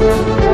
yo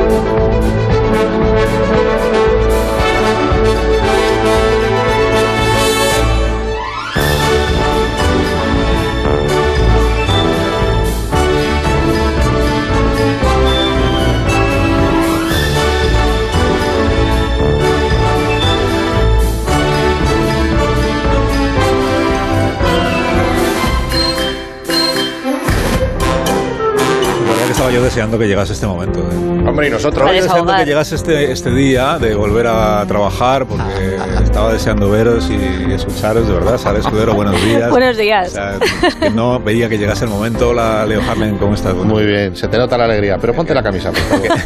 deseando que llegase este momestro. ¿eh? Hombre, y nosotros. Estaba deseando que llegase este, este día de volver a trabajar porque estaba deseando veros y escucharos, de verdad. Sara Escudero, buenos días. Buenos días. O sea, que no veía que llegase el momento. La Leo Harlen, ¿cómo estás? Muy bien, se te nota la alegría, pero ponte la camisa, por favor.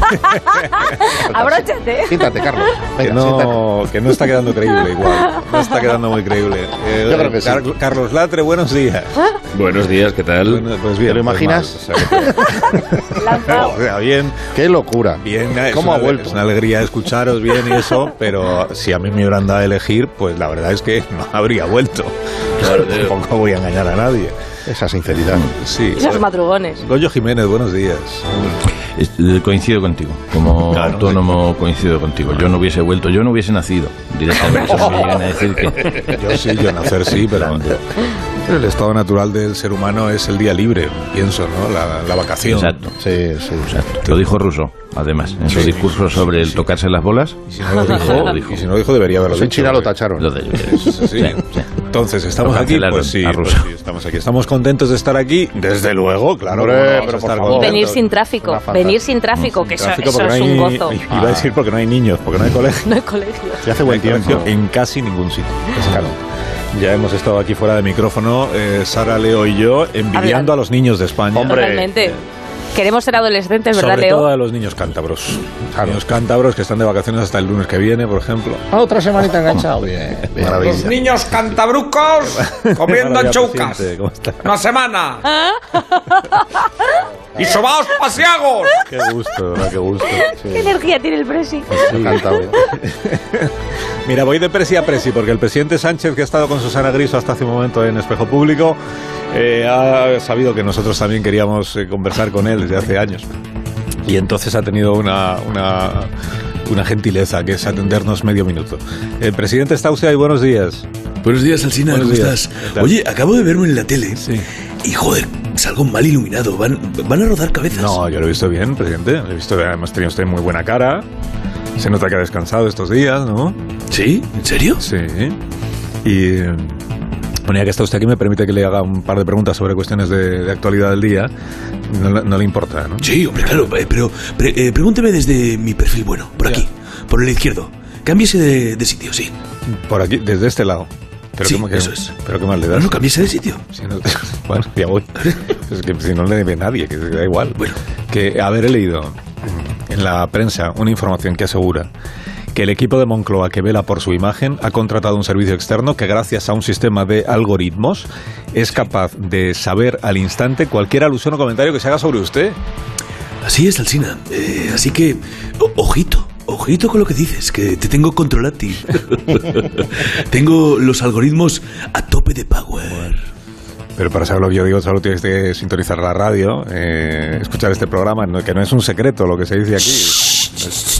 Abróchate. Quítate, Carlos. que, Venga, no, siéntate. que no está quedando creíble igual. No está quedando muy creíble. Eh, Yo creo que sí. Car- Carlos Latre, buenos días. Buenos días, ¿qué tal? Bueno, pues bien, ¿Te lo pues imaginas? mal, o sea, que- o sea, bien, Qué locura. bien. Es ¿Cómo una, ha vuelto? Es una alegría escucharos bien y eso, pero si a mí me hubieran dado a elegir, pues la verdad es que no habría vuelto. Claro. Tampoco voy a engañar a nadie. Esa sinceridad. Sí. Esos madrugones. Goyo Jiménez, buenos días. Eh, Coincido contigo, como Claro, autónomo coincido contigo. Yo no hubiese vuelto, yo no hubiese nacido directamente. Si me llegan a decir que Yo sí, yo nacer sí, pero el estado natural del ser humano es el día libre, pienso, ¿no? La, la vacación. Exacto, Sí, sí. exacto. Lo dijo Rousseau, además, en su Sí. discurso sobre el tocarse las bolas. Y si no lo dijo, Lo dijo. y si no lo dijo debería haberlo Los en dicho. China lo tacharon. Lo de Sí, sí. Sí, sí. Entonces, ¿estamos aquí? Pues sí, pues sí, estamos aquí. Estamos contentos de estar aquí, desde luego, claro. Hombre, ¿cómo no vamos pero por favor. Venir sin tráfico. Venir sin tráfico, que eso, Tráfico eso es no un hay- gozo. Iba a decir porque no hay niños, porque no hay colegio. No hay colegio. Y hace buen No hay tiempo. en casi ningún sitio. Claro. Ya hemos estado aquí fuera de micrófono, eh, Sara, Leo y yo, envidiando Hablando. a los niños de España. Hombre. Totalmente. Queremos ser adolescentes, ¿verdad, Sobre Leo? todo a los niños cántabros. Niños cántabros que están de vacaciones hasta el lunes que viene, por ejemplo. Otra semanita enganchado. Bien, bien. Maravilla. Los niños cantabrucos comiendo choucas. Una semana. y sobaos pasiagos. Qué gusto, ¿verdad? Qué gusto. ¿Qué energía tiene el presi? Encantado. Mira, voy de presi a presi, porque el presidente Sánchez, que ha estado con Susana Griso hasta hace un momento en Espejo Público, eh, ha sabido que nosotros también queríamos eh, conversar con él desde hace años. Y entonces ha tenido una, una, una gentileza, que es atendernos medio minuto. El presidente está usted ahí, buenos días. Buenos días, Alsina, Buenos ¿cómo días. estás? Oye, acabo de verme en la tele Sí. y joder, salgo mal iluminado. ¿Van, van a rodar cabezas? No, yo lo he visto bien, presidente. Lo he visto, además tenía usted muy buena cara. Se nota que ha descansado estos días, ¿no? ¿Sí? ¿En serio? Sí. Y que está usted aquí, me permite que le haga un par de preguntas sobre cuestiones de, de actualidad del día. No, le- no le importa, ¿no? Sí, hombre, claro. eh, Pero pre- eh, pregúnteme desde mi perfil bueno, por aquí, por el izquierdo. Cámbiese de, de sitio, sí. Por aquí, desde este lado. Pero Sí, ¿cómo que- eso es. Pero qué mal le No, das. no, cámbiese de sitio. Si no- bueno, ya voy. Es que si no le ve nadie, que da igual. Bueno. Que haber leído en la prensa una información que asegura que el equipo de Moncloa que vela por su imagen ha contratado un servicio externo que gracias a un sistema de algoritmos es capaz de saber al instante cualquier alusión o comentario que se haga sobre usted. Así es, Alsina. Eh, así que, o- ojito. Ojito con lo que dices, que te tengo controlado a ti. tengo los algoritmos a tope de power. Pero para saber lo que yo digo, solo tienes que sintonizar la radio, eh, escuchar este programa, que no es un secreto lo que se dice aquí.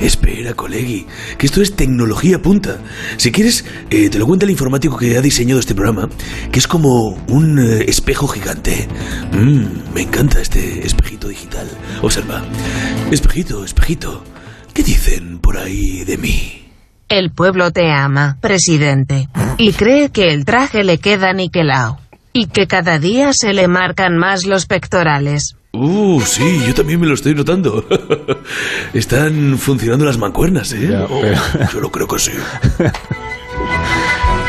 Espera, colegi, que esto es tecnología punta. Si quieres, eh, te lo cuenta el informático que ha diseñado este programa, que es como un eh, espejo gigante. Mm, me encanta este espejito digital. Observa. Espejito, espejito. ¿Qué dicen por ahí de mí? El pueblo te ama, presidente, y cree que el traje le queda niquelao, y que cada día se le marcan más los pectorales. Uh, sí, yo también me lo estoy notando. Están funcionando las mancuernas, ¿eh? Ya, Oh, pero- Yo lo creo que sí.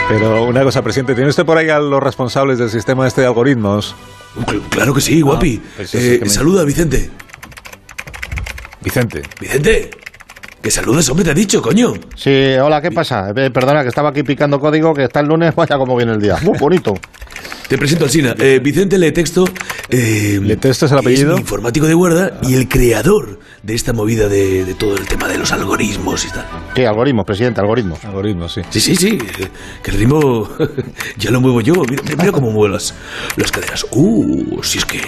Pero una cosa, presidente, ¿tiene usted por ahí a los responsables del sistema este de algoritmos? Cl- Claro que sí, guapi. eso sí Eh, que me- Saluda, Vicente. Vicente. Vicente. Que saludes, hombre, te ha dicho, coño. Sí, hola, ¿qué pasa? Eh, perdona, que estaba aquí picando código, que está el lunes, vaya como viene el día. Muy bonito. Te presento al Sina. Eh, Vicente Letexto. Eh, ¿Letexto es el Es apellido? mi informático de guarda y el creador de esta movida de, de todo el tema de los algoritmos y tal. ¿Qué? Algoritmos, presidente, algoritmos. Algoritmos, sí. Sí, sí, sí. Que el ritmo ya lo muevo yo. Mira, mira cómo muevo las, las caderas. Uh, si es que.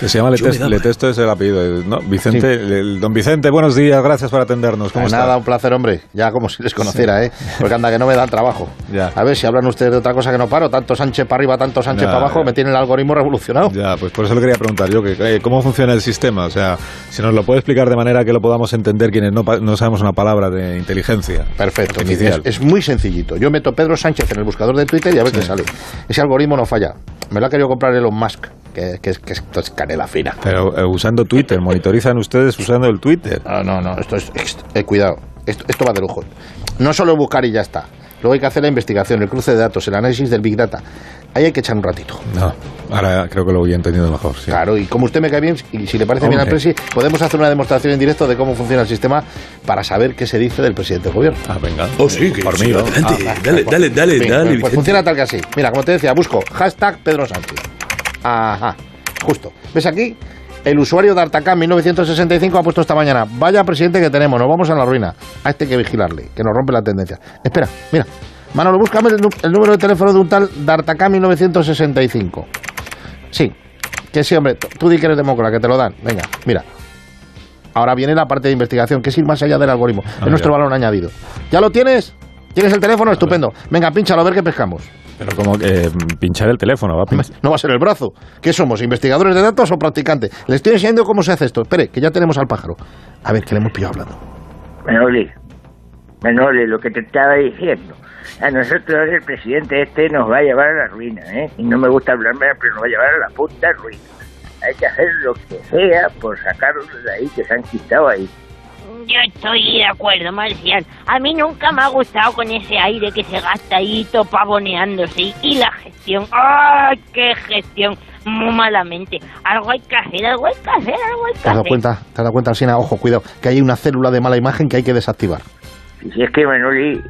Que se llama daba. Letesto es el apellido, ¿no? Vicente, el- don Vicente, buenos días, gracias por atendernos. ¿Cómo Pues está? nada, un placer, hombre. Ya como si les conociera, ¿eh? Porque anda que no me dan trabajo. Ya. A ver si hablan ustedes de otra cosa que no paro. Tanto Sánchez para arriba, tanto Sánchez Ya, para abajo, ya. me tiene el algoritmo revolucionado. Ya, pues por eso le quería preguntar yo, que, eh, ¿cómo funciona el sistema? O sea, si nos lo puede explicar de manera que lo podamos entender quienes no, no sabemos una palabra de inteligencia. Perfecto. Es, es muy sencillito. Yo meto Pedro Sánchez en el buscador de Twitter y a ver qué sale. Ese algoritmo no falla. Me lo ha querido comprar Elon Musk, que, que, es- que esto es canela fina. Pero eh, usando Twitter, monitorizan ustedes usando el Twitter. No, no, no. Esto es. eh, cuidado. Esto, esto va de lujo. No solo buscar y ya está. Luego hay que hacer la investigación, el cruce de datos, el análisis del Big Data. Ahí hay que echar un ratito. No, ahora creo que lo voy entendido mejor. sí. Claro, y como usted me cae bien, y si le parece bien al presi, podemos hacer una demostración en directo de cómo funciona el sistema para saber qué se dice del presidente del gobierno. Ah, venga. Oh, sí, que Por sí, mí. Ah, dale, dale, dale, bien, dale. pues, funciona tal que así. Mira, como te decía, busco hashtag Pedro Sánchez. Ajá, justo. ¿Ves aquí? El usuario de Artacán 1965 ha puesto esta mañana. Vaya presidente que tenemos, nos vamos a la ruina. A este hay que vigilarle, que nos rompe la tendencia. Espera, mira. Manolo, búscame el, número de teléfono de un tal D'Artacán 1965. Sí, que sí, hombre. Tú- di que eres demócrata, que te lo dan. Venga, mira. Ahora viene la parte de investigación, que es ir más allá del algoritmo. Ah, es nuestro valor añadido. ¿Ya lo tienes? ¿Tienes el teléfono? Estupendo. Venga, pínchalo a ver qué pescamos. Pero como que eh, pinchar el teléfono, va a pinchar. No va a ser el brazo. ¿Qué somos? ¿Investigadores de datos o practicantes? Le estoy enseñando cómo se hace esto. Espere, que ya tenemos al pájaro. A ver, que le hemos pillado hablando. Manoli, Manoli, lo que te estaba diciendo. A nosotros el presidente este nos va a llevar a la ruina, ¿eh? Y no me gusta hablarme, pero nos va a llevar a la puta ruina. Hay que hacer lo que sea por sacarlos de ahí que se han quitado ahí. Yo estoy de acuerdo, Marcial. A mí nunca me ha gustado con ese aire que se gasta ahí pavoneándose. Y, la gestión. ¡Ay, qué gestión! Muy malamente. Algo hay que hacer, algo hay que hacer, algo hay que ¿Te has dado hacer. cuenta? ¿Te has dado cuenta, Alsina? Ojo, cuidado, que hay una célula de mala imagen que hay que desactivar. Y si es que Manoli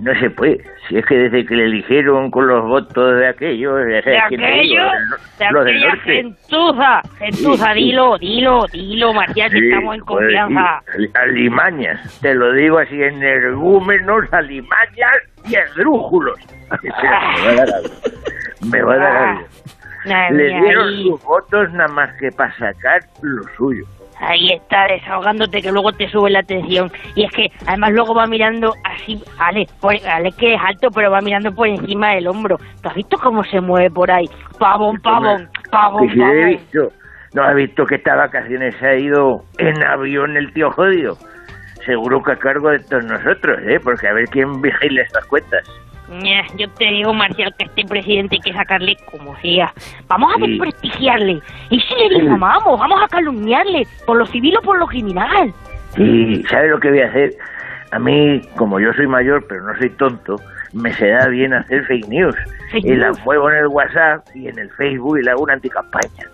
no se puede. Si es que desde que le eligieron con los votos de aquello, de, De aquello, de los del norte. gentuza, gentuza, Sí, dilo, dilo, dilo, Marcial, que Sí, estamos en pues, confianza. alimañas, te lo digo así, energúmenos, alimañas y esdrújulos. Espera, me va a dar algo. Me va a dar algo. Ay, Le dieron sus votos nada más que para sacar lo suyo. Ahí está, desahogándote que luego te sube la atención. Y es que además luego va mirando así, Ale, por, Ale que es alto, pero va mirando por encima del hombro. ¿Tú has visto cómo se mueve por ahí? Pavón, pavón, pavón, si he pavón. visto, no has visto que estas vacaciones se ha ido en avión el tío jodido. Seguro que a cargo de todos nosotros, ¿eh? Porque a ver quién vigila estas cuentas. Yo te digo, Marcial, que este presidente hay que sacarle como sea. Vamos a Sí. desprestigiarle. Y si le difamamos, vamos a calumniarle, por lo civil o por lo criminal. Y ¿sabes lo que voy a hacer? A mí, como yo soy mayor, pero no soy tonto, me se da bien hacer fake news. Fake y la news. muevo en el WhatsApp y en el Facebook y le hago una anticampaña.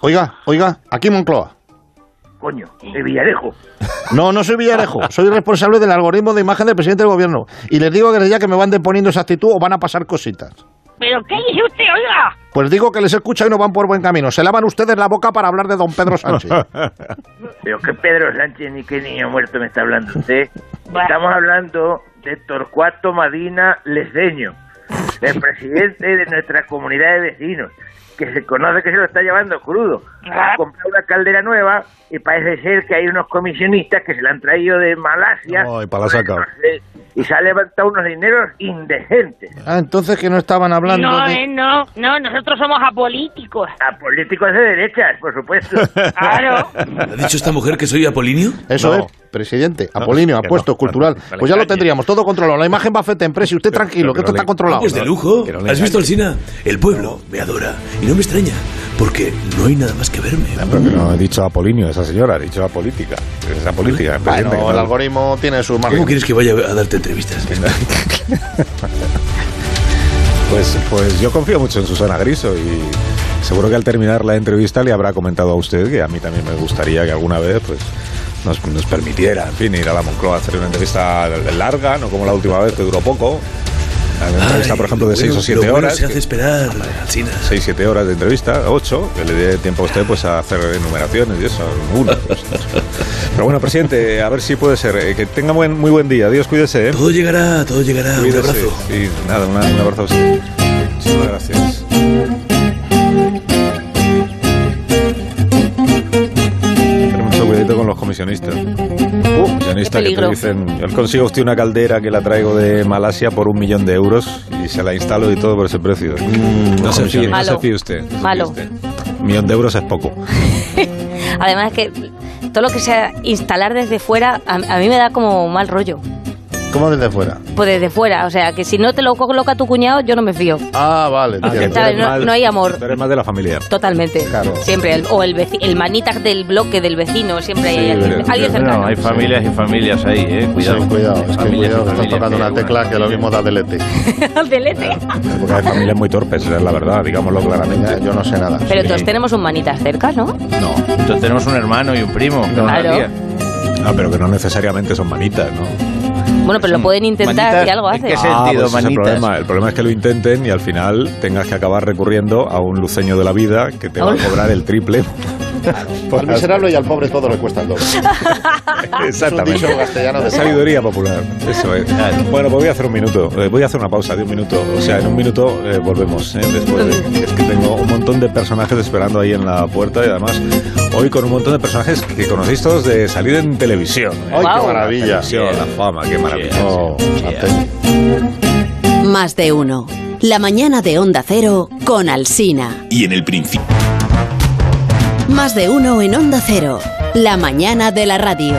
Oiga, oiga, aquí Moncloa. Coño, de Villarejo. No, no soy Villarejo. Soy responsable del algoritmo de imagen del presidente del gobierno. Y les digo desde ya que me van deponiendo esa actitud o van a pasar cositas. ¿Pero qué dice usted, oiga? Pues digo que les escucha y no van por buen camino. Se lavan ustedes la boca para hablar de don Pedro Sánchez. Pero que Pedro Sánchez ni qué niño muerto me está hablando usted. Estamos hablando de Torcuato Madina Lesdeño, el presidente de nuestra comunidad de vecinos, que se conoce que se lo está llevando crudo. Ah. Ha comprado una caldera nueva y parece ser que hay unos comisionistas que se la han traído de Malasia. Ay, pa' la saca. Y se ha levantado unos dineros indecentes. Ah, entonces que no estaban hablando No, de... eh, no, no, nosotros somos apolíticos. A políticos de derechas, por supuesto. Claro. ¿Ha dicho esta mujer que soy Apolinio? Eso No. es, presidente, Apolinio, que apuesto, no, cultural. no, no pues ya lo tendríamos, todo controlado. La imagen va a FET Empresa y usted tranquilo, que esto no está controlado. Pues de lujo. no ¿Has visto, engañes. Alsina? El pueblo me adora. Y no me extraña, porque no hay nada más que verme. Pero que no he dicho Apolinio, esa señora, ha dicho política. Esa política. Bueno, el no- algoritmo tiene su margen. ¿Cómo quieres que vaya a darte entrevistas? Pues, pues yo confío mucho en Susana Griso y seguro que al terminar la entrevista le habrá comentado a usted que a mí también me gustaría que alguna vez pues nos, nos permitiera, en fin, ir a la Moncloa a hacer una entrevista larga, no como la última vez que duró poco. Una entrevista, Ay, por ejemplo, de lo 6 bueno- o 7 lo bueno horas. se hace esperar, Alsina. 6, 7 horas de entrevista, 8, que le dé tiempo a usted pues a hacer enumeraciones y eso, uno. pues, Pero bueno, presidente, a ver si puede ser. eh, que tenga buen, muy buen día. Dios, cuídese. ¿eh? Todo llegará, todo llegará. Un abrazo. Y nada, una- un abrazo a usted. Muchísimas gracias. Comisionistas. comisionistas que te dicen, yo consigo usted una caldera que la traigo de Malasia por un millón de euros y se la instalo y todo por ese precio. no, se fíe, no Malo. se fíe usted. no se fíe Malo. usted. Un millón de euros es poco. Además que todo lo que sea instalar desde fuera, a, a mí me da como mal rollo. ¿Cómo desde fuera? Pues desde fuera, o sea, que si no te lo coloca tu cuñado, yo no me fío. Ah, vale. Ah. No- hay amor. tú eres más de la familia. Totalmente. Claro. Siempre. el- o el, veci- el manitas del bloque del vecino, siempre hay Sí, alguien, pero- alguien cercano. No, hay familias y familias ahí, eh. Cuidado. Sí, cuidado, es que cuidado, estás tocando una tecla que lo mismo da delete. Delete. Porque hay familias muy torpes, es la verdad, digámoslo claramente. Yo no sé nada. Pero todos tenemos un manitas cerca, ¿no? No. Entonces tenemos un hermano y un primo. Claro. Ah, pero que no necesariamente son manitas, ¿no? Bueno, pero lo pueden intentar Manitas, si algo ¿en hace. qué Ah, sentido, pues ese es el problema. El problema es que lo intenten y al final tengas que acabar recurriendo a un luceño de la vida que te va a cobrar el triple. Al miserable y al pobre todo le cuesta el doble. Exactamente. Es un dicho castellano de- Sabiduría popular. Eso es. Bueno, pues voy a hacer un minuto. Eh, Voy a hacer una pausa de un minuto. O sea, en un minuto eh, volvemos. eh, después de, es que tengo un montón de personajes esperando ahí en la puerta y además hoy con un montón de personajes que conocéis todos de salir en televisión. eh. ¡Ay, qué maravilla! Televisión, la fama, qué maravilla. Oh. Más de uno. La mañana de Onda Cero con Alsina. Y en el principio. Más de uno en Onda Cero. La mañana de la radio.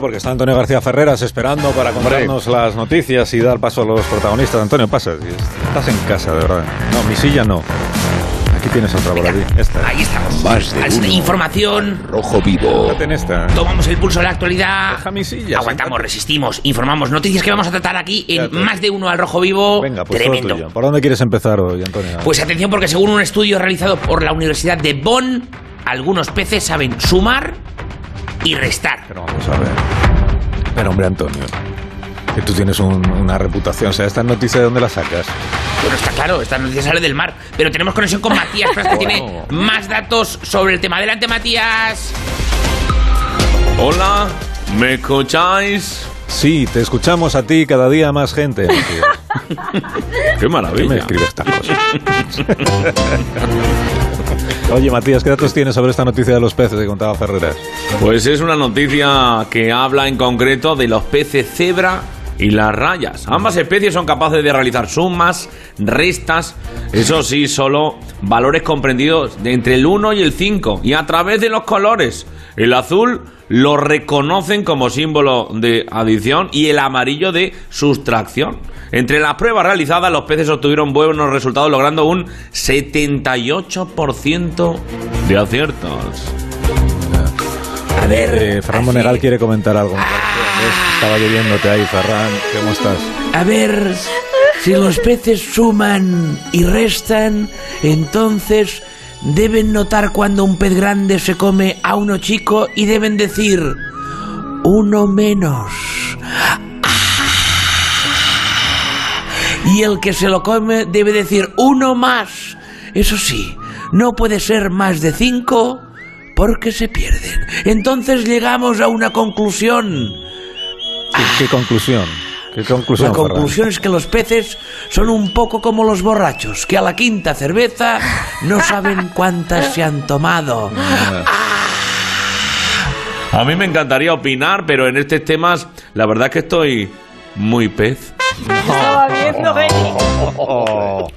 Porque está Antonio García Ferreras esperando para contarnos las noticias y dar paso a los protagonistas. Antonio, pasa. Estás en casa, de verdad. No, mi silla no. Aquí tienes otra por aquí. Esta. Ahí estamos. Más de uno. Información. Rojo vivo. Fíjate en esta. Tomamos el pulso de la actualidad. Deja mi silla. Aguantamos, resistimos, informamos. Noticias que vamos a tratar aquí en Fíjate. más de uno al rojo vivo. Venga, pues todo Tremendo. tuyo. ¿Por dónde quieres empezar hoy, Antonio? Pues atención porque según un estudio realizado por la Universidad de Bonn, algunos peces saben sumar y restar. Pero vamos a ver. Pero hombre, Antonio, que tú tienes un- una reputación. O sea, ¿esta noticia de dónde la sacas? Bueno, está claro, esta noticia sale del mar. Pero tenemos conexión con Matías, que tiene más datos sobre el tema. Adelante, Matías. Hola, ¿me escucháis? Sí, te escuchamos a ti cada día más gente. Matías. Qué ¿Qué me maravilla. escribe estas cosas? Oye, Matías, ¿qué datos tienes sobre esta noticia de los peces que contaba Ferreras? Pues es una noticia que habla en concreto de los peces cebra y las rayas. Ambas especies son capaces de realizar sumas, restas, eso sí, solo valores comprendidos entre el 1 y el 5 y a través de los colores. El azul lo reconocen como símbolo de adición y el amarillo de sustracción. Entre las pruebas realizadas, los peces obtuvieron buenos resultados, logrando un 78% de aciertos. A ver. Eh, Ferran así- Monegal quiere comentar algo. Estaba lloviéndote ahí, Ferran. ¿Cómo estás? A ver, si los peces suman y restan, entonces deben notar cuando un pez grande se come a uno chico y deben decir uno menos. Y el que se lo come debe decir uno más. Eso sí, no puede ser más de cinco porque se pierden. Entonces llegamos a una conclusión. ¿Qué, qué conclusión? ¿Qué conclusión, La Ferran? conclusión es que los peces son un poco como los borrachos, que a la quinta cerveza no saben cuántas se han tomado. A mí me encantaría opinar, pero en estos temas la verdad es que estoy muy pez. Estaba viendo, Oh,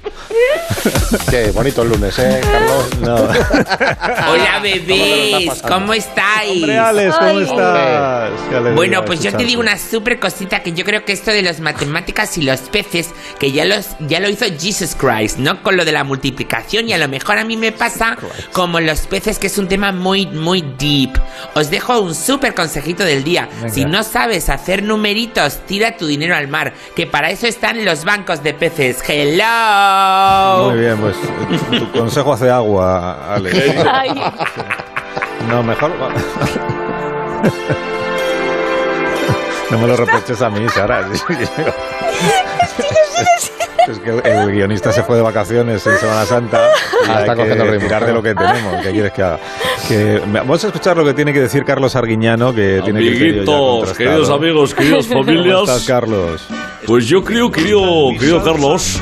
Qué bonito el lunes, ¿eh, Carlos? No. Hola, bebés, ¿cómo estáis? Hombre, Alex, ¿cómo estás? Qué Bueno, pues yo te digo una súper cosita que yo creo que esto de las matemáticas y los peces, que ya, los, ya lo hizo Jesus Christ, ¿no? Con lo de la multiplicación y a lo mejor a mí me pasa como los peces, que es un tema muy, muy deep. Os dejo un súper consejito del día. Venga. Si no sabes hacer numeritos, tira tu dinero al mar, que para eso están los bancos de peces. ¡Hello! Muy bien, pues eh, tu consejo hace agua, Alex. Ay. No, mejor. No me lo reproches a mí, Sara. Es que el guionista se fue de vacaciones en Semana Santa y Ah, está hay cogiendo que ritmo. tirar de lo que tenemos. ¿Qué quieres que haga? Que- vamos a escuchar lo que tiene que decir Carlos Arguiñano, que tiene Amiguitos, contrastado. queridos amigos, queridas ¿Cómo familias. estás, Carlos? Pues yo creo, querido, querido Carlos,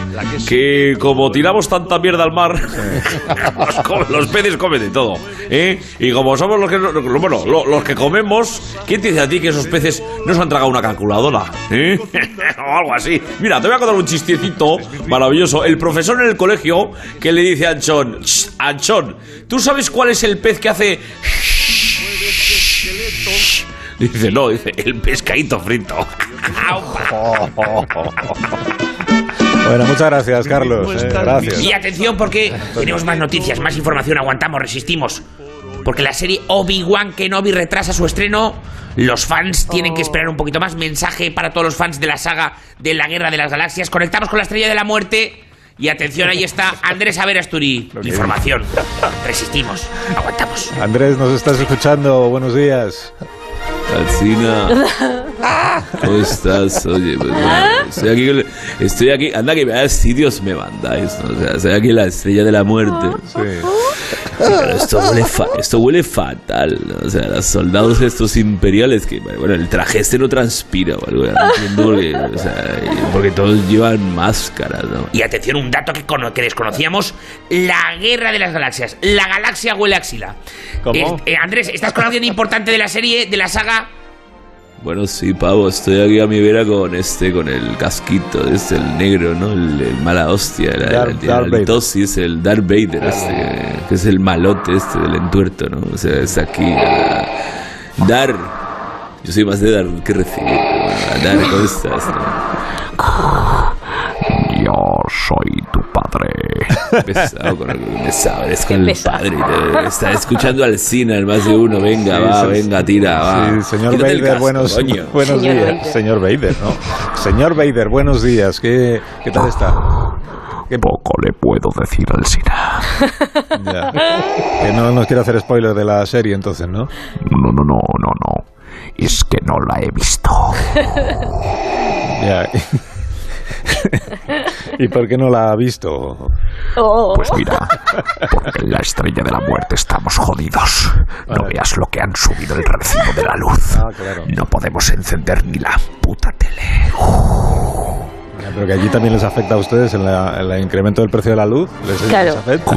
que como tiramos tanta mierda al mar, los, peces comen de todo. ¿eh? Y como somos los que, bueno, lo- los que comemos, ¿quién te dice a ti que esos peces no se han tragado una calculadora? ¿eh? o algo así. Mira, te voy a contar un chistecito maravilloso. El profesor en el colegio que le dice a Anchón, "Shh, Anchón, ¿tú sabes cuál es el pez que hace... Dice, no, dice, el pescadito frito. Bueno, muchas gracias, Carlos. eh, gracias. Y atención porque tenemos más noticias, más información, aguantamos, resistimos. Porque la serie Obi-Wan Kenobi retrasa su estreno. Los fans tienen que esperar un poquito más. Mensaje para todos los fans de la saga de la Guerra de las Galaxias. Conectamos con la Estrella de la Muerte. Y atención, ahí está Andrés Averasturi. Información. Resistimos. Aguantamos. Andrés, nos estás escuchando. Buenos días. Alcina, ¿cómo estás? Oye, pues, bueno, estoy aquí, estoy aquí, anda que me das sitios me mandáis, ¿no? O sea, estoy aquí en la estrella de la muerte. Sí. Esto huele, fa- esto huele fatal, ¿no? O sea, los soldados estos imperiales que, bueno, el traje este no transpira no entiendo porque, o sea, porque todos llevan máscaras, ¿no? Y atención, un dato que, cono- que desconocíamos: la Guerra de las Galaxias. La galaxia huele a axila. ¿Cómo? Eh, eh, Andrés, ¿estás con alguien importante de la serie, de la saga? Bueno, sí, pavo, estoy aquí a mi vera con este, con el casquito, este, el negro, ¿no? El, el mala hostia, el, Darth- el, Darth tosis, el Darth Vader, este, que es el malote este del entuerto, ¿no? O sea, es aquí. ah, dar. Yo soy más de dar que recibir. Dar, ¿cómo estás? no? Yo soy tu padre. Pesado con el pesado, eres con el padre. te- Está escuchando al cine, el más de uno. Venga, Sí, va, sí, venga, tira, va. Sí, señor Quítate el Vader, casco, buenos, coño. buenos Señor días. Señor Vader, ¿no? Señor Vader, buenos días. ¿Qué, qué tal está? ¿Qué Poco le puedo decir al Sina. Ya. Que no nos quiere hacer spoiler de la serie, entonces, ¿no? No, no, no, no, no. Es que no la he visto. Ya. ¿Y por qué no la ha visto? Oh. Pues mira, porque en la estrella de la muerte estamos jodidos. No Vale. veas lo que han subido el recibo de la luz. Ah, claro. No podemos encender ni la puta tele. Ya, Pero que allí también les afecta a ustedes en la- en el incremento del precio de la luz. ¿Les, les Claro. afecta?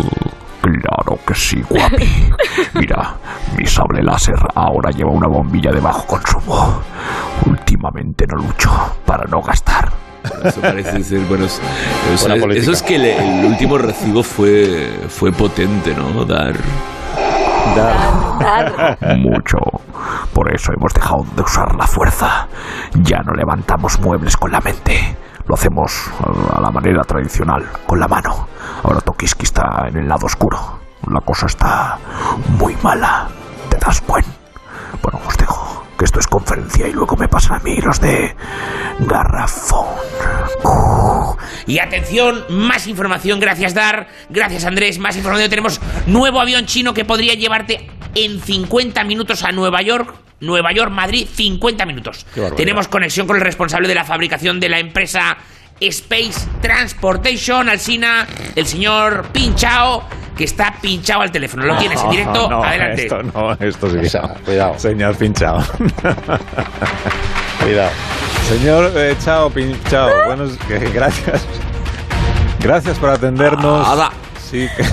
Claro que sí, guapi. Mira, mi sable láser ahora lleva una bombilla de bajo consumo. Últimamente no lucho para no gastar. Eso parece ser, bueno, es- eso, Buena es, política. eso es que el último recibo fue, fue potente, ¿no? Dar. Dar. Mucho. Por eso hemos dejado de usar la fuerza. Ya no levantamos muebles con la mente. Lo hacemos a la manera tradicional, con la mano. Ahora Tokiski está en el lado oscuro. La cosa está muy mala. ¿Te das cuenta? Que esto es conferencia y luego me pasan a mí los de Garrafón. Y atención, más información, gracias Dar, gracias Andrés, más información. Tenemos nuevo avión chino que podría llevarte en 50 minutos a Nueva York. Nueva York, Madrid, 50 minutos. Tenemos conexión con el responsable de la fabricación de la empresa Space Transportation, Alsina, el señor Pinchao, que está pinchado al teléfono. Lo tienes en directo, No, no, adelante. Esto no, esto sí. Esa, cuidado. Señor pinchado. Cuidado. Señor eh, Chao Pinchao, buenos, que- gracias. Gracias por atendernos. Ada. Sí. que-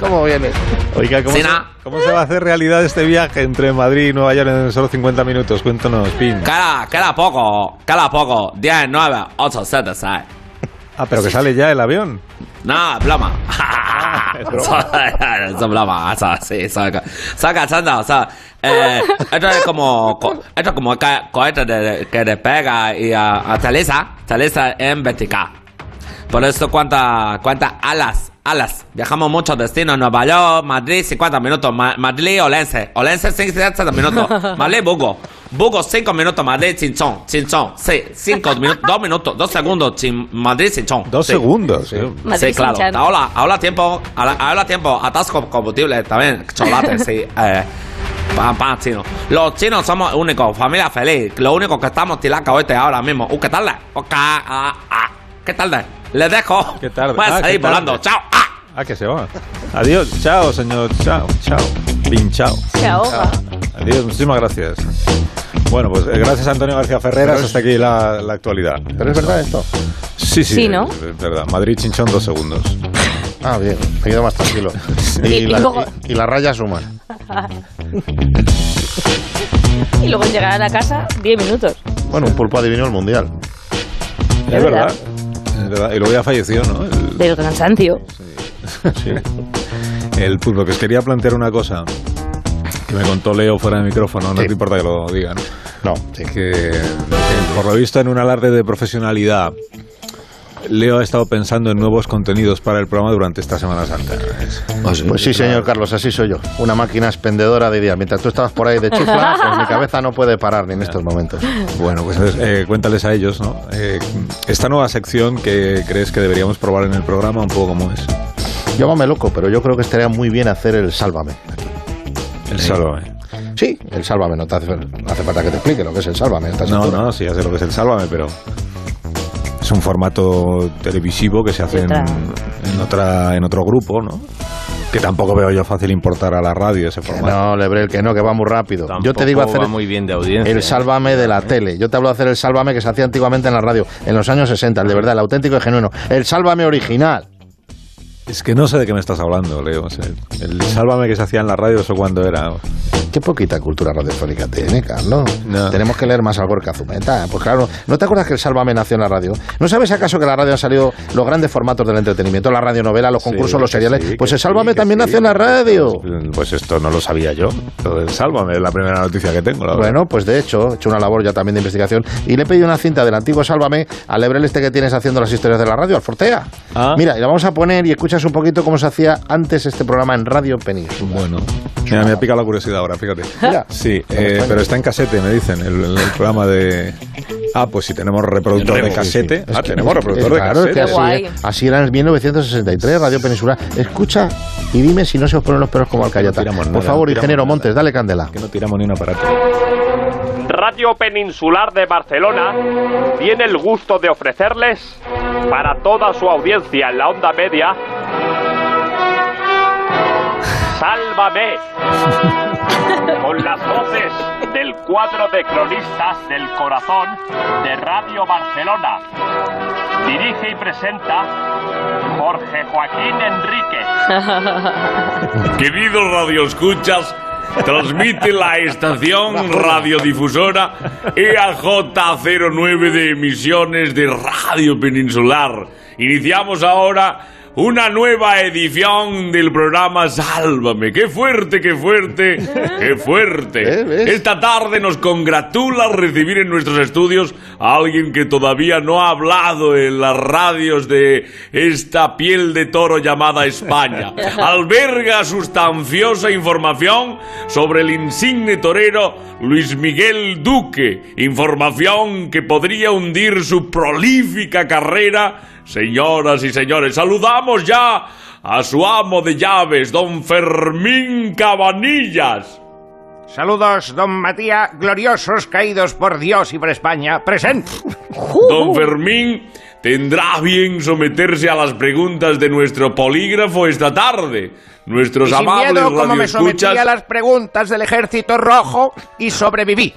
¿Cómo vienes? Oiga, ¿cómo se. ¿cómo se va a hacer realidad este viaje entre Madrid y Nueva York en solo 50 minutos? Cuéntanos, Pin. Queda, queda poco, queda poco. 10, 9, 8, 7, 6. Ah, pero que sale ya el avión. No, sea, sí, saca. Saca, chanda, o sea, eh, esto es como, co- esto es como cohete de- que despega y a, aterriza, aterriza en vertical. Por eso, ¿cuántas cuántas alas? Alas. Viajamos muchos destinos. Nueva York, Madrid, 50 minutos. Ma- Madrid, Olense. Olense, 60 minutos. Madrid, Bugo. Bugo, 5 minutos. Madrid, Chinchón. Chinchón, sí, 5 minutos. 2 minutos, 2 segundos. Chin- Madrid, Chinchón. Dos Sí. segundos. Sí, Madrid, claro. Chinchón. Ahora, ahora tiempo, ahora, ahora tiempo. Atasco combustible también. Chocolate, sí. Eh, Pan, pan chino. Los chinos somos únicos, familia feliz. Lo único que estamos tilaca oeste ahora mismo. Uh, ¿Qué tal? Ok, ah, ah. ¿Qué tal? Les dejo. ¿Qué tarde? Puedes Ah, seguir qué tarde. volando. Chao. Ah. Ah, que se va. Adiós. Chao, señor. Chao, chao. Pinchao. Se ahoga. Adiós, muchísimas gracias. Bueno, pues eh, gracias a Antonio García Ferreras. Hasta aquí la, la actualidad. ¿Pero es verdad esto? Sí, sí. Sí, ¿no? Es, es verdad. Madrid Chinchón, dos segundos. Ah, bien, me quedo más tranquilo. Y- Y, y la- luego- y- y las rayas suman. Y luego llegar a la casa, 10 minutos. Bueno, un pulpo adivinó el mundial. Es, Es verdad. Verdad. Y luego ya falleció, ¿no? El, Del cansancio. sí. El pulpo. Que os quería plantear una cosa que me contó Leo fuera de micrófono. No Sí. te importa que lo diga, ¿no? No, sí. que, que por lo visto en un alarde de profesionalidad Leo ha estado pensando en nuevos contenidos para el programa durante esta Semana Santa. Pues sí, señor Carlos, así soy yo. Una máquina expendedora de ideas. Mientras tú estabas por ahí de chufla, pues mi cabeza no puede parar ni en estos momentos. Bueno, pues eh, cuéntales a ellos, ¿no? Eh, esta nueva sección que crees que deberíamos probar en el programa, un poco como es. Llámame loco, pero yo creo que estaría muy bien hacer el sálvame. El Sálvame. Sí, el sálvame, no, te hace, no hace falta que te explique lo que es el sálvame. No, no, sí, ya sé lo que es el Sálvame, pero es un formato televisivo que se hace en, Otra. en otra en otro grupo, ¿no? Que tampoco veo yo fácil importar a la radio ese Que formato. no, Lebrel, que no, que va muy rápido. yo te digo hacer va muy bien de audiencia. el ¿eh? sálvame de la tele. Yo te hablo de hacer el sálvame que se hacía antiguamente en la radio, en los años 60, el de verdad, el auténtico y genuino. El sálvame original. Es que no sé de qué me estás hablando, Leo. O sea, el Sálvame que se hacía en la radio, ¿eso cuándo era? Qué poquita cultura radiofónica tiene, Carlos. No. Tenemos que leer más al Gorka Zumeta. Pues claro, ¿no te acuerdas que el Sálvame nació en la radio? ¿No sabes acaso que en la radio han salido los grandes formatos del entretenimiento? La radionovela, los concursos, Sí, los que seriales. sí, pues que el Sálvame sí, que también nació en la radio. Pues esto no lo sabía yo. Lo del Sálvame es la primera noticia que tengo. la verdad. Bueno, pues de hecho, he hecho una labor ya también de investigación y le he pedido una cinta del antiguo Sálvame al Lebrel este que tienes haciendo las historias de la radio, al Fortea. Ah. Mira, y la vamos a poner y escuchas un poquito cómo se hacía antes este programa en Radio Península. Bueno, mira, me ha picado la curiosidad ahora, fíjate. Mira. Sí, eh, pero está en casete, me dicen, el, el programa de... Ah, pues si tenemos reproductor de casete. Ah, tenemos reproductor es de claro, es que casete. así, así era en 1963, Radio Península. Escucha y dime si no se os ponen los pelos como al Cayata. tiramos Por nada, favor, no ingeniero nada. Montes, dale candela. Que no tiramos ni un aparato. Radio Peninsular de Barcelona tiene el gusto de ofrecerles, para toda su audiencia en la onda media, Sálvame, con las voces del cuadro de cronistas del corazón de Radio Barcelona. Dirige y presenta Jorge Joaquín Enrique. Queridos radioescuchas, transmite la estación radiodifusora E EAJ09 de emisiones de Radio Peninsular. Iniciamos ahora una nueva edición del programa Sálvame. ¡Qué fuerte, qué fuerte, qué ¿Eh? fuerte! ¿Ves? Esta tarde nos congratula recibir en nuestros estudios a alguien que todavía no ha hablado en las radios de esta piel de toro llamada España. Alberga sustanciosa información sobre el insigne torero Luis Miguel Duque. Información que podría hundir su prolífica carrera. Señoras y señores, saludamos ya a su amo de llaves, don Fermín Cabanillas. Saludos, don Matías, gloriosos caídos por Dios y por España, presente. Don Fermín tendrá bien someterse a las preguntas de nuestro polígrafo esta tarde. Nuestros Y sin amables miedo, como me sometí a las preguntas del Ejército Rojo y sobreviví.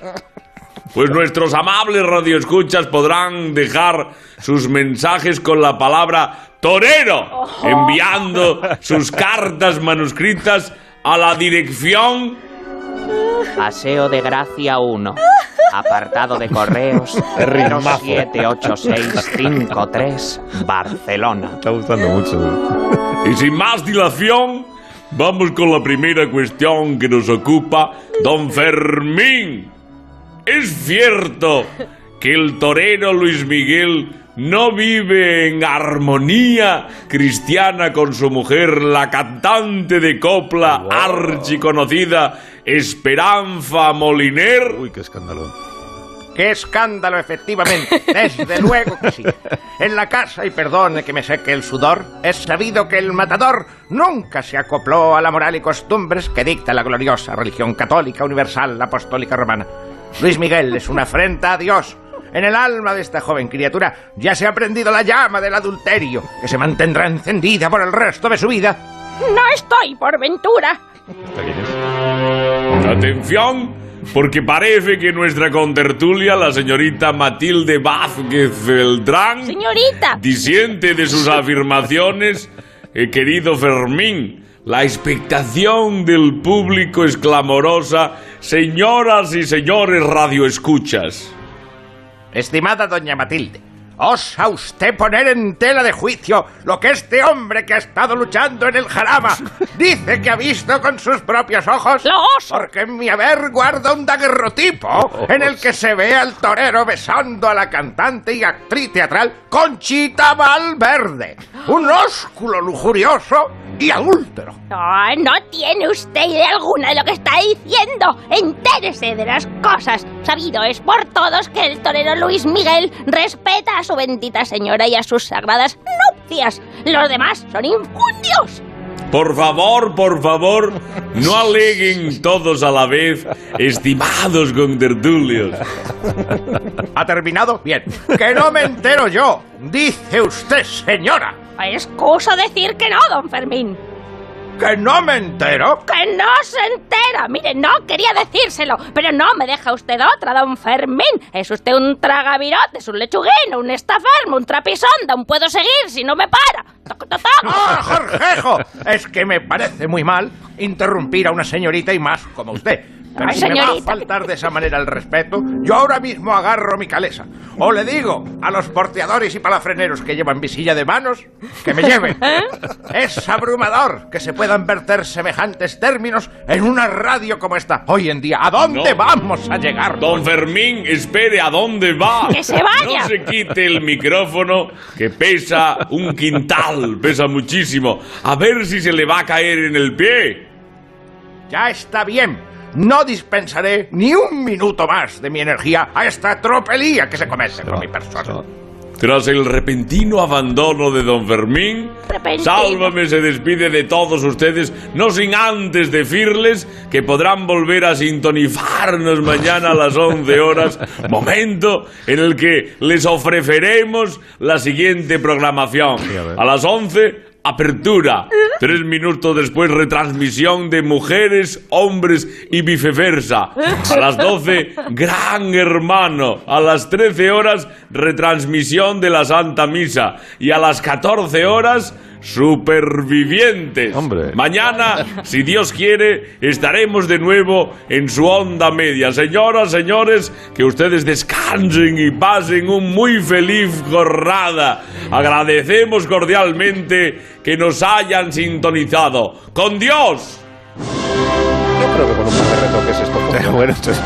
Pues nuestros amables radioescuchas podrán dejar sus mensajes con la palabra torero, enviando sus cartas manuscritas a la dirección Paseo de Gracia 1. Apartado de correos rimazo. 078653 Barcelona. Está gustando mucho. Y sin más dilación, vamos con la primera cuestión que nos ocupa, don Fermín. ¿Es cierto que el torero Luis Miguel no vive en armonía cristiana con su mujer, la cantante de copla archiconocida Esperanza Moliner? Uy, qué escándalo. ¡Qué escándalo, efectivamente! Desde luego que sí. En la casa, y perdone que me seque el sudor, es sabido que el matador nunca se acopló a la moral y costumbres que dicta la gloriosa religión católica universal apostólica romana. Luis Miguel es una afrenta a Dios. En el alma de esta joven criatura ya se ha prendido la llama del adulterio, que se mantendrá encendida por el resto de su vida. No estoy por ventura. Atención, porque parece que nuestra contertulia, la señorita Matilde Vázquez Beltrán, Señorita. disiente de sus afirmaciones, eh, querido Fermín. La expectación del público es clamorosa. Señoras y señores radioescuchas. Estimada doña Matilde, ¿osa usted poner en tela de juicio lo que este hombre que ha estado luchando en el jarama dice que ha visto con sus propios ojos? ¡Lo oso! Porque en mi haber guarda un daguerrotipo en el que se ve al torero besando a la cantante y actriz teatral Conchita Valverde. Un ósculo lujurioso y adúltero. Ay, no tiene usted idea alguna de lo que está diciendo. Entérese de las cosas. Sabido es por todos que el torero Luis Miguel respeta a su bendita señora y a sus sagradas nupcias. Los demás son infundios. Por favor, por favor, no aleguen todos a la vez, estimados contertulios. ¿Ha terminado? Bien. Que no me entero yo. Dice usted, señora. Excuso decir que no, don Fermín. ¿Que no me entero? Que no se entera. Mire, no quería decírselo, pero no me deja usted otra, don Fermín. Es usted un tragavirotes, un lechuguino, un estafermo, un trapisonda, un puedo seguir si no me para. Toc, toc, toc. ¡Ah, Jorgejo! Es que me parece muy mal interrumpir a una señorita y más como usted. Pero Ay, si me va a faltar de esa manera el respeto, yo ahora mismo agarro mi calesa. O le digo a los porteadores y palafreneros que llevan visilla de manos que me lleven. ¿Eh? Es abrumador que se puedan verter semejantes términos en una radio como esta. Hoy en día, ¿a dónde No. vamos a llegar? Don Fermín, espere, ¿a dónde va? ¡Que se vaya! No se quite el micrófono, que pesa un quintal, pesa muchísimo. A ver si se le va a caer en el pie. Ya está bien. No dispensaré ni un minuto más de mi energía a esta tropelía que se comete con mi persona. Tras el repentino abandono de don Fermín, Repentino. Sálvame se despide de todos ustedes, no sin antes decirles que podrán volver a sintonizarnos mañana a las 11 horas, momento en el que les ofreceremos la siguiente programación. A las 11, apertura. Tres minutos después, retransmisión de mujeres, hombres y viceversa. A las 12, Gran Hermano. A las 13 horas, retransmisión de la Santa Misa. Y a las 14 horas, Supervivientes. Hombre. Mañana, si Dios quiere, estaremos de nuevo en su onda media. Señoras, señores, que ustedes descansen y pasen un muy feliz jornada. Agradecemos cordialmente que nos hayan sintonizado. ¡Con Dios! Yo creo que con un par de retoques esto bueno, esto, es-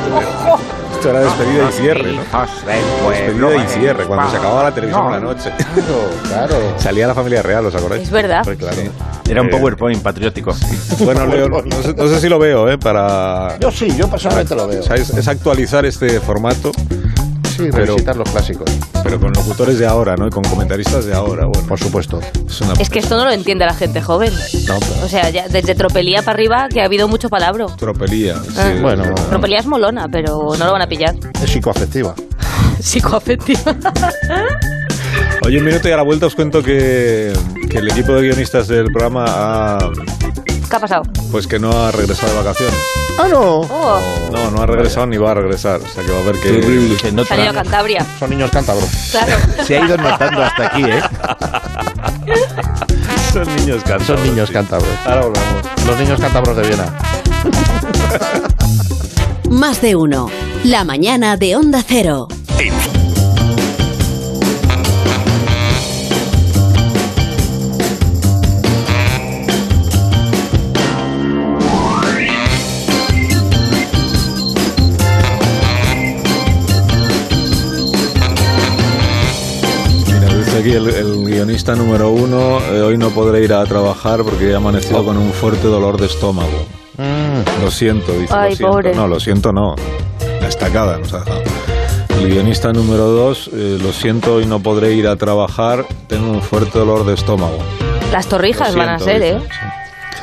esto era despedida y cierre, ¿no? Despedida y cierre, cuando se acababa la televisión por la noche. Claro, claro. Salía la familia real, ¿os acordáis? Es verdad. Pues claro. Era un Eh, PowerPoint patriótico. Bueno, Leo, no sé, no sé si lo veo, ¿eh? Para... Yo sí, yo personalmente lo veo. O sea, es, es actualizar este formato, Sí, pero- revisitar los clásicos. Pero con locutores de ahora, ¿no? Y con comentaristas de ahora, bueno. Por supuesto. Es una... Es que esto no lo entiende la gente joven. No, pero- O sea, ya desde tropelía para arriba que ha habido mucho palabro. Tropelía. sí. Ah. Bueno, Tropelía es molona, pero no lo van a pillar. es psicoafectiva. Psicoafectiva. Oye, un minuto y a la vuelta os cuento que, que el equipo de guionistas del programa ha, ¿Qué ha pasado? pues que no ha regresado de vacaciones. Ah, no. Oh, No, no ha regresado ni va a regresar. O sea que va a haber que... Terrible. Se nota. han ido a Cantabria. Son niños cántabros. Claro. Se ha ido notando hasta aquí, ¿eh? Son niños cántabros. Son niños sí. cántabros. Ahora volvamos. Los niños cántabros de Viena. Más de uno. La mañana de Onda Cero. Aquí el, el guionista número uno, eh, hoy no podré ir a trabajar porque he amanecido con un fuerte dolor de estómago. Lo siento, dice. Ay, lo siento. pobre. No, lo siento, no. La estacada nos ha dejado. El guionista número dos, eh, lo siento, hoy no podré ir a trabajar, tengo un fuerte dolor de estómago. Las torrijas Lo van a siento, ser, ¿eh?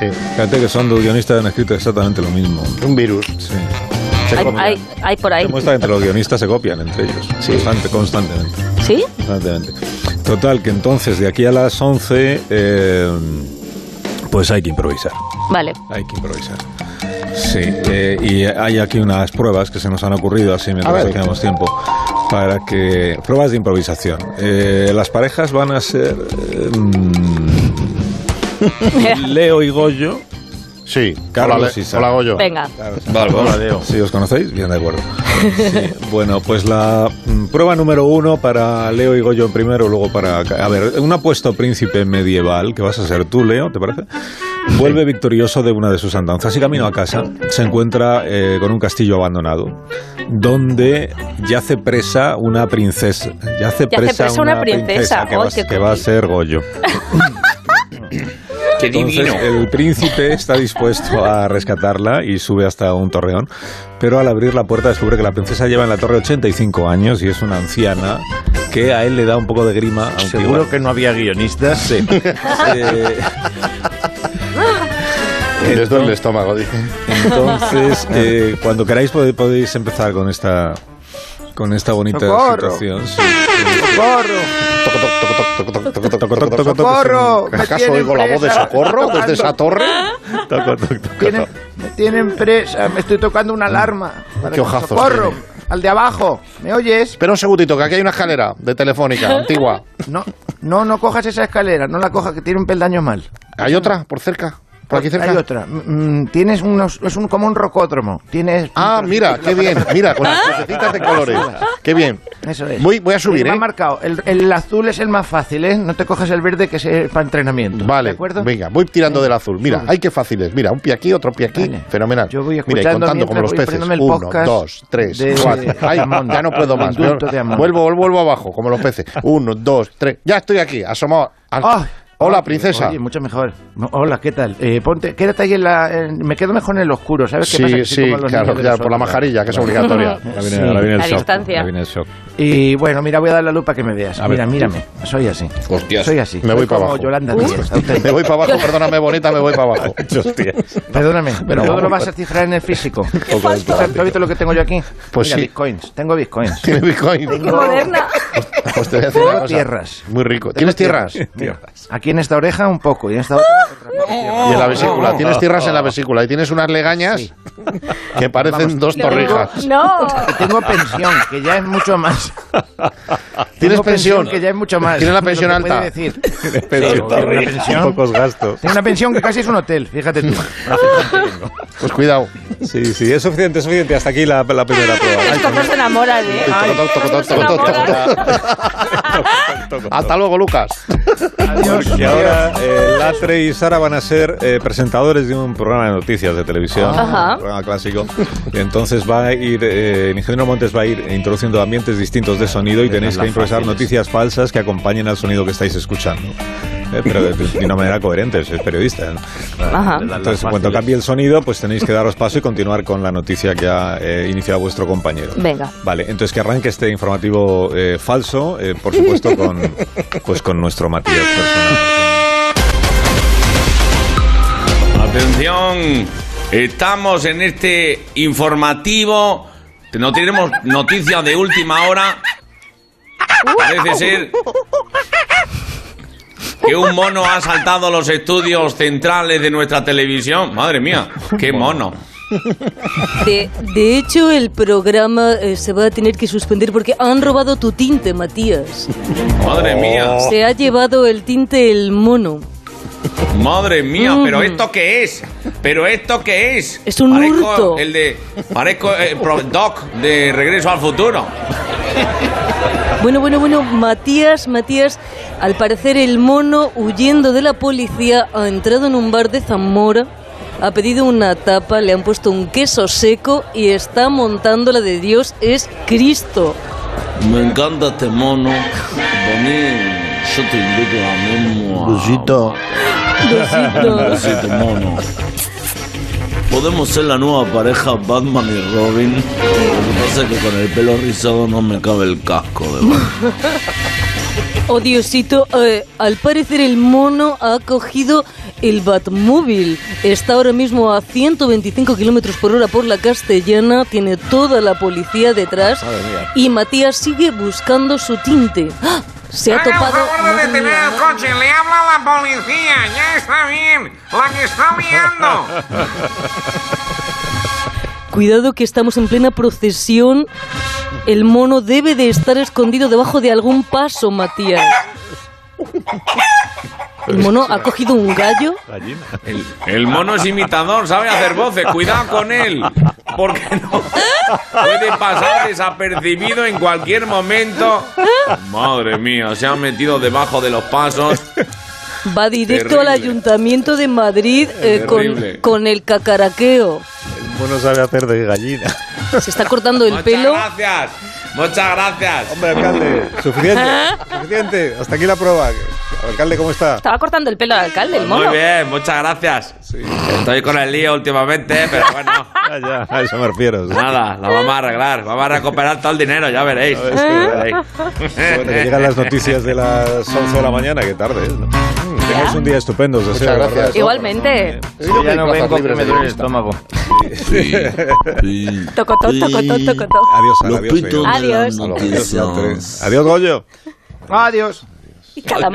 dice. Fíjate que son dos guionistas que han escrito exactamente lo mismo. Un virus. Sí. Hay, hay, hay por ahí. Demuestra que entre los guionistas se copian entre ellos. Constante, constantemente. ¿Sí? Constantemente. Total, que entonces de aquí a las 11, eh, pues hay que improvisar. Vale. Hay que improvisar. Sí, eh, y hay aquí unas pruebas que se nos han ocurrido así mientras tenemos tiempo para que pruebas de improvisación. Eh, las parejas van a ser eh, mm, Leo y Goyo. Sí, Carlos hola, y Sara. hola, Goyo. Venga. Vale, hola, Leo. Sí, ¿os conocéis? Bien, de acuerdo. Sí, Bueno, pues la mm, prueba número uno para Leo y Goyo primero, luego para... A ver, un apuesto príncipe medieval, que vas a ser tú, Leo, ¿te parece? Vuelve victorioso de una de sus andanzas y camino a casa se encuentra eh, con un castillo abandonado donde yace presa una princesa. Yace Yace presa una princesa. que, va, que va a ser Goyo. Qué Entonces, divino. el príncipe está dispuesto a rescatarla y sube hasta un torreón, pero al abrir la puerta descubre que la princesa lleva en la torre 85 años y es una anciana que a él le da un poco de grima. Aunque ¿Seguro igual- que no había guionistas? Sí. Eh, el estómago, dice. Entonces, eh, cuando queráis podéis empezar con esta con esta bonita ¡Socorro! situación. Sí. ¡Socorro! ¡Socorro! ¡Me ¿Acaso oigo la voz de socorro desde esa torre? Me tienen presa, me estoy tocando una alarma. Qué ¡Socorro! tiene. Al de abajo, ¿me oyes? Espera un segundito, que aquí hay una escalera de telefónica antigua. No, no, no cojas esa escalera, no la cojas, que tiene un peldaño mal. ¿Hay otra por cerca? ¿Por aquí cerca? Hay otra. Mm, tienes unos, es un, como un rocódromo. Tienes. Ah, mira, qué bien. Mira, con las crucecitas de colores. Qué bien. Eso es. Voy, voy a subir, Me ha ¿eh? marcado. El, el azul es el más fácil, ¿eh? No te coges el verde que es para entrenamiento. Vale, ¿De acuerdo? venga, voy tirando del azul. Mira, Sube. hay que fáciles. Mira, un pie aquí, otro pie aquí. Vale. Fenomenal. Yo voy Mira, y escuchando contando como los peces. Uno, dos, tres, de- cuatro. Ay, ya no puedo más. Vuelvo, vuelvo abajo, como los peces. Uno, dos, tres. Ya estoy aquí, asomado. al- Ah, Hola, ah, princesa. Oye, mucho mejor. Hola, ¿qué tal? Eh, ponte, quédate ahí en la. en- me quedo mejor en el oscuro, ¿sabes qué Sí, pasa? Que sí, los claro, los por la majarilla, que es obligatoria. Ahora viene, Sí. viene el A shock. distancia. ahora viene el shock. Y bueno, mira, voy a dar la lupa que me veas. A mira, ver. mírame. Soy así. Hostias. Soy así. Me Soy voy para abajo. Yolanda Díaz, Me voy para abajo, perdóname, bonita, me voy para abajo. Perdóname, pero No, todo lo vas a cifrar en el físico. ¿Tú has visto lo que tengo yo aquí? Pues Mira, sí. bitcoins. Tengo bitcoins. Tiene Bitcoin. Qué moderna. Pues te voy a decir Tengo tierras. Muy rico. Tengo ¿Tienes tierras? Aquí en esta oreja un poco y en esta otra otra Y en la vesícula. Tienes tierras en la vesícula. Y tienes unas legañas que parecen Vamos, dos tengo- torrijas. No. Tengo pensión, que ya es mucho más. ¿Tienes Tengo pensión? Que ya es mucho más. ¿Tienes la pensión que alta? decir. Pensión, tengo una pensión. Pocos gastos. Tengo una pensión que casi es un hotel, fíjate tú. Pues cuidado. Sí, sí, es suficiente, es suficiente. Hasta aquí la, la primera prueba. No se enamoran, ¿eh? Estos se enamoran. Hasta luego, Lucas. Porque ahora eh, Latre y Sara van a ser eh, presentadores de un programa de noticias de televisión, Ajá. un programa clásico. Y entonces va a ir, eh, el ingeniero Montes va a ir introduciendo ambientes distintos de sonido y tenéis que improvisar noticias falsas que acompañen al sonido que estáis escuchando. Eh, pero de, de una manera coherente, sois periodista. ¿no? Ajá. Entonces, en cuanto cambie el sonido, pues tenéis que daros paso y continuar con la noticia que ha eh, iniciado vuestro compañero. Venga. Vale, entonces que arranque este informativo eh, falso, eh, por supuesto con, pues con nuestro Matías personal. Atención, estamos en este informativo. No tenemos noticias de última hora. Parece ser que un mono ha saltado los estudios centrales de nuestra televisión. Madre mía, qué mono. De, de hecho, el programa eh, se va a tener que suspender porque han robado tu tinte, Matías. Madre mía. Se ha llevado el tinte el mono. Madre mía, Mm. pero ¿esto qué es? ¿Pero esto qué es? Es un parezco hurto. El de, parezco el Pro- Doc de Regreso al Futuro. Bueno, bueno, bueno, Matías, Matías, al parecer el mono huyendo de la policía ha entrado en un bar de Zamora, ha pedido una tapa, le han puesto un queso seco y está montando la de Dios es Cristo. Me encanta este mono. Vení, yo te invito a mismo a... Besito. Besito. Besito, mono. Podemos ser la nueva pareja Batman y Robin. Lo que pasa es que con el pelo rizado no me cabe el casco de Batman. Oh Diosito, eh, al parecer el mono ha cogido el Batmóvil. Está ahora mismo a 125 kilómetros por hora por la castellana, tiene toda la policía detrás Madre mía. y Matías sigue buscando su tinte. ¡Ah! Se ha topado. Madre mía. coche, le habla a la policía, ya está bien, la que está liando. Cuidado que estamos en plena procesión. El mono debe de estar escondido debajo de algún paso, Matías. El mono ha cogido un gallo. El, el mono es imitador, sabe hacer voces. Cuidado con él. Porque no puede pasar desapercibido en cualquier momento. Madre mía, se ha metido debajo de los pasos. Va directo Terrible. al ayuntamiento de Madrid eh, con, con el cacaraqueo. El mono sabe hacer de gallina. Se está cortando el Muchas pelo. gracias. Muchas gracias. Hombre, alcalde, suficiente. Suficiente. Hasta aquí la prueba. Alcalde, ¿cómo está? Estaba cortando el pelo al alcalde, el mono. Muy bien, muchas gracias. Estoy con el lío últimamente, pero bueno. Ya, ya, a eso me refiero. sí. Nada, lo vamos a arreglar. Vamos a recuperar todo el dinero, ya veréis. Ya ¿verdad? veréis. Bueno, que llegan las noticias de las 11 de la mañana, que tarde es, ¿no? Tengáis un día estupendo. Muchas verdad. gracias. Igualmente. ya no vengo, que me duele el estómago. Tocotó, tocotó, tocotó. Adiós, Ana, adiós. Adiós. Adiós. Adiós. Adiós, Goyo. Adiós. Y calamar.